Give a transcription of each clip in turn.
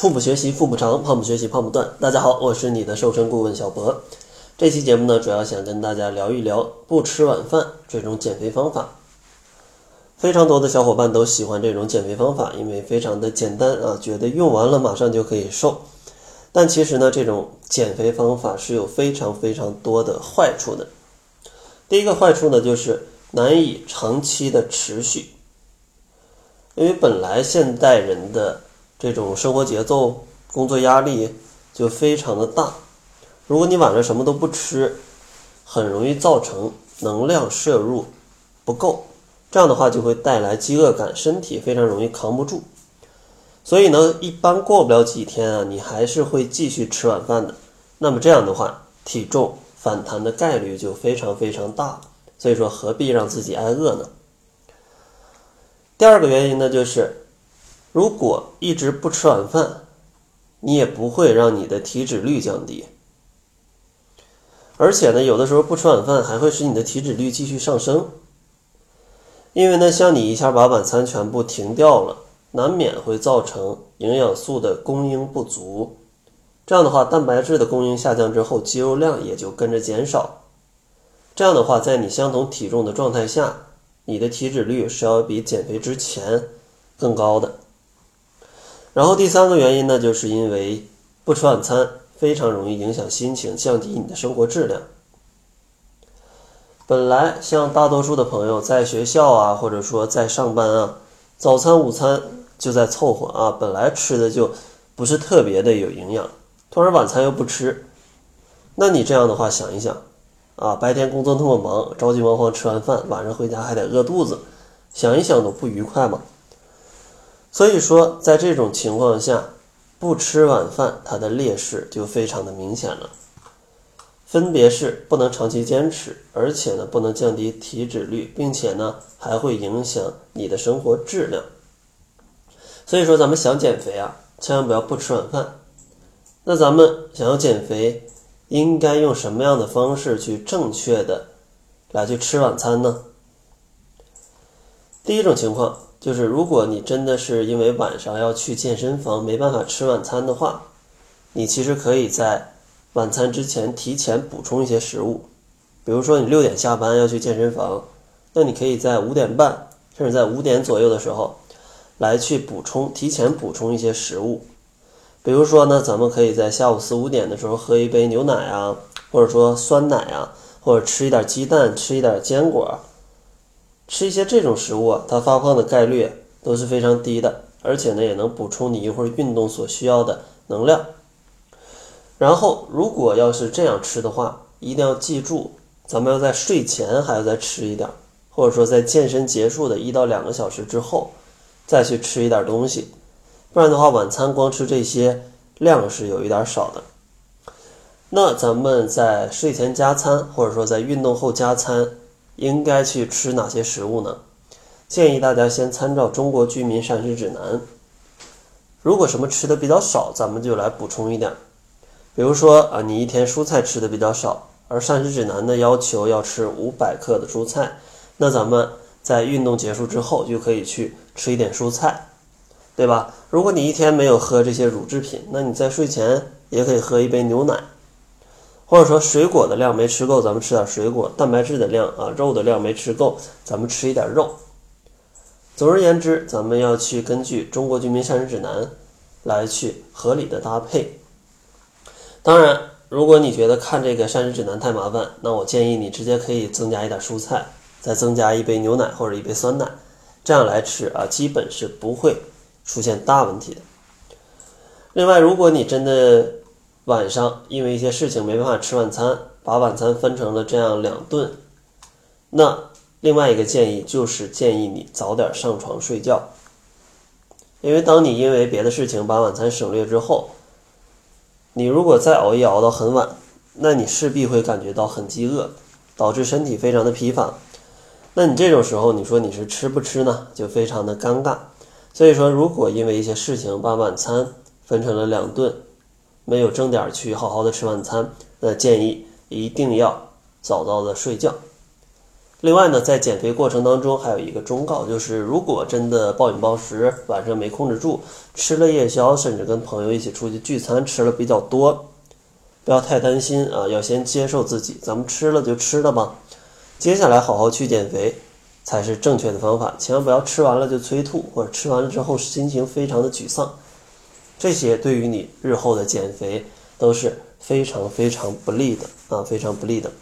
腹部学习腹部长，胖不学习胖不断。大家好，我是你的瘦身顾问小博。这期节目呢，主要想跟大家聊一聊不吃晚饭这种减肥方法。非常多的小伙伴都喜欢这种减肥方法，因为非常的简单啊，觉得用完了马上就可以瘦。但其实呢，这种减肥方法是有非常非常多的坏处的。第一个坏处呢，就是难以长期的持续，因为本来现代人的这种生活节奏、工作压力就非常的大。如果你晚上什么都不吃，很容易造成能量摄入不够，这样的话就会带来饥饿感，身体非常容易扛不住。所以呢，一般过不了几天啊，你还是会继续吃晚饭的。那么这样的话，体重反弹的概率就非常非常大。所以说，何必让自己挨饿呢？第二个原因呢，就是如果一直不吃晚饭，你也不会让你的体脂率降低。而且呢，有的时候不吃晚饭还会使你的体脂率继续上升，因为呢，像你一下把晚餐全部停掉了，难免会造成营养素的供应不足。这样的话，蛋白质的供应下降之后，肌肉量也就跟着减少。这样的话，在你相同体重的状态下，你的体脂率是要比减肥之前更高的。然后第三个原因呢，就是因为不吃晚餐。非常容易影响心情，降低你的生活质量。本来像大多数的朋友在学校啊，或者说在上班啊，早餐、午餐就在凑合啊，本来吃的就不是特别的有营养，突然晚餐又不吃，那你这样的话想一想啊，白天工作那么忙，着急忙慌吃完饭，晚上回家还得饿肚子，想一想都不愉快嘛。所以说，在这种情况下。不吃晚饭，它的劣势就非常的明显了。分别是不能长期坚持，而且呢不能降低体脂率，并且呢还会影响你的生活质量。所以说，咱们想减肥啊，千万不要不吃晚饭。那咱们想要减肥，应该用什么样的方式去正确的来去吃晚餐呢？第一种情况。就是如果你真的是因为晚上要去健身房没办法吃晚餐的话，你其实可以在晚餐之前提前补充一些食物。比如说你六点下班要去健身房，那你可以在五点半甚至在五点左右的时候来去补充，提前补充一些食物。比如说呢，咱们可以在下午四五点的时候喝一杯牛奶啊，或者说酸奶啊，或者吃一点鸡蛋，吃一点坚果。吃一些这种食物啊，它发胖的概率都是非常低的，而且呢，也能补充你一会儿运动所需要的能量。然后，如果要是这样吃的话，一定要记住，咱们要在睡前还要再吃一点，或者说在健身结束的一到两个小时之后再去吃一点东西，不然的话，晚餐光吃这些量是有一点少的。那咱们在睡前加餐，或者说在运动后加餐。应该去吃哪些食物呢？建议大家先参照《中国居民膳食指南》。如果什么吃的比较少，咱们就来补充一点。比如说啊，你一天蔬菜吃的比较少，而膳食指南的要求要吃五百克的蔬菜，那咱们在运动结束之后就可以去吃一点蔬菜，对吧？如果你一天没有喝这些乳制品，那你在睡前也可以喝一杯牛奶。或者说水果的量没吃够，咱们吃点水果；蛋白质的量啊，肉的量没吃够，咱们吃一点肉。总而言之，咱们要去根据《中国居民膳食指南》来去合理的搭配。当然，如果你觉得看这个膳食指南太麻烦，那我建议你直接可以增加一点蔬菜，再增加一杯牛奶或者一杯酸奶，这样来吃啊，基本是不会出现大问题的。另外，如果你真的晚上因为一些事情没办法吃晚餐，把晚餐分成了这样两顿。那另外一个建议就是建议你早点上床睡觉，因为当你因为别的事情把晚餐省略之后，你如果再熬夜熬到很晚，那你势必会感觉到很饥饿，导致身体非常的疲乏。那你这种时候，你说你是吃不吃呢？就非常的尴尬。所以说，如果因为一些事情把晚餐分成了两顿，没有正点去好好的吃晚餐，那建议一定要早早的睡觉。另外呢，在减肥过程当中还有一个忠告，就是如果真的暴饮暴食，晚上没控制住，吃了夜宵，甚至跟朋友一起出去聚餐吃了比较多，不要太担心啊，要先接受自己，咱们吃了就吃了吧，接下来好好去减肥才是正确的方法，千万不要吃完了就催吐，或者吃完了之后心情非常的沮丧，这些对于你日后的减肥都是非常非常不利的啊，非常不利的。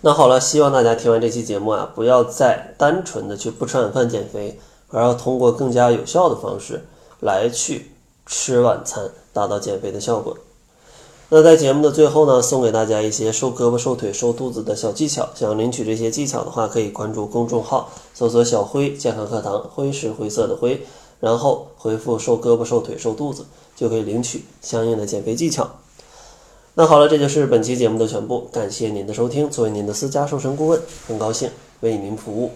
那好了，希望大家听完这期节目啊，不要再单纯的去不吃晚饭减肥，而要通过更加有效的方式来去吃晚餐，达到减肥的效果。那在节目的最后呢，送给大家一些瘦胳膊、瘦腿、瘦肚子的小技巧。想要领取这些技巧的话，可以关注公众号，搜索“小辉健康课堂”，辉是灰色的灰，然后回复“瘦胳膊、瘦腿、瘦肚子”，就可以领取相应的减肥技巧。那好了，这就是本期节目的全部，感谢您的收听。作为您的私家瘦身顾问，很高兴为您服务。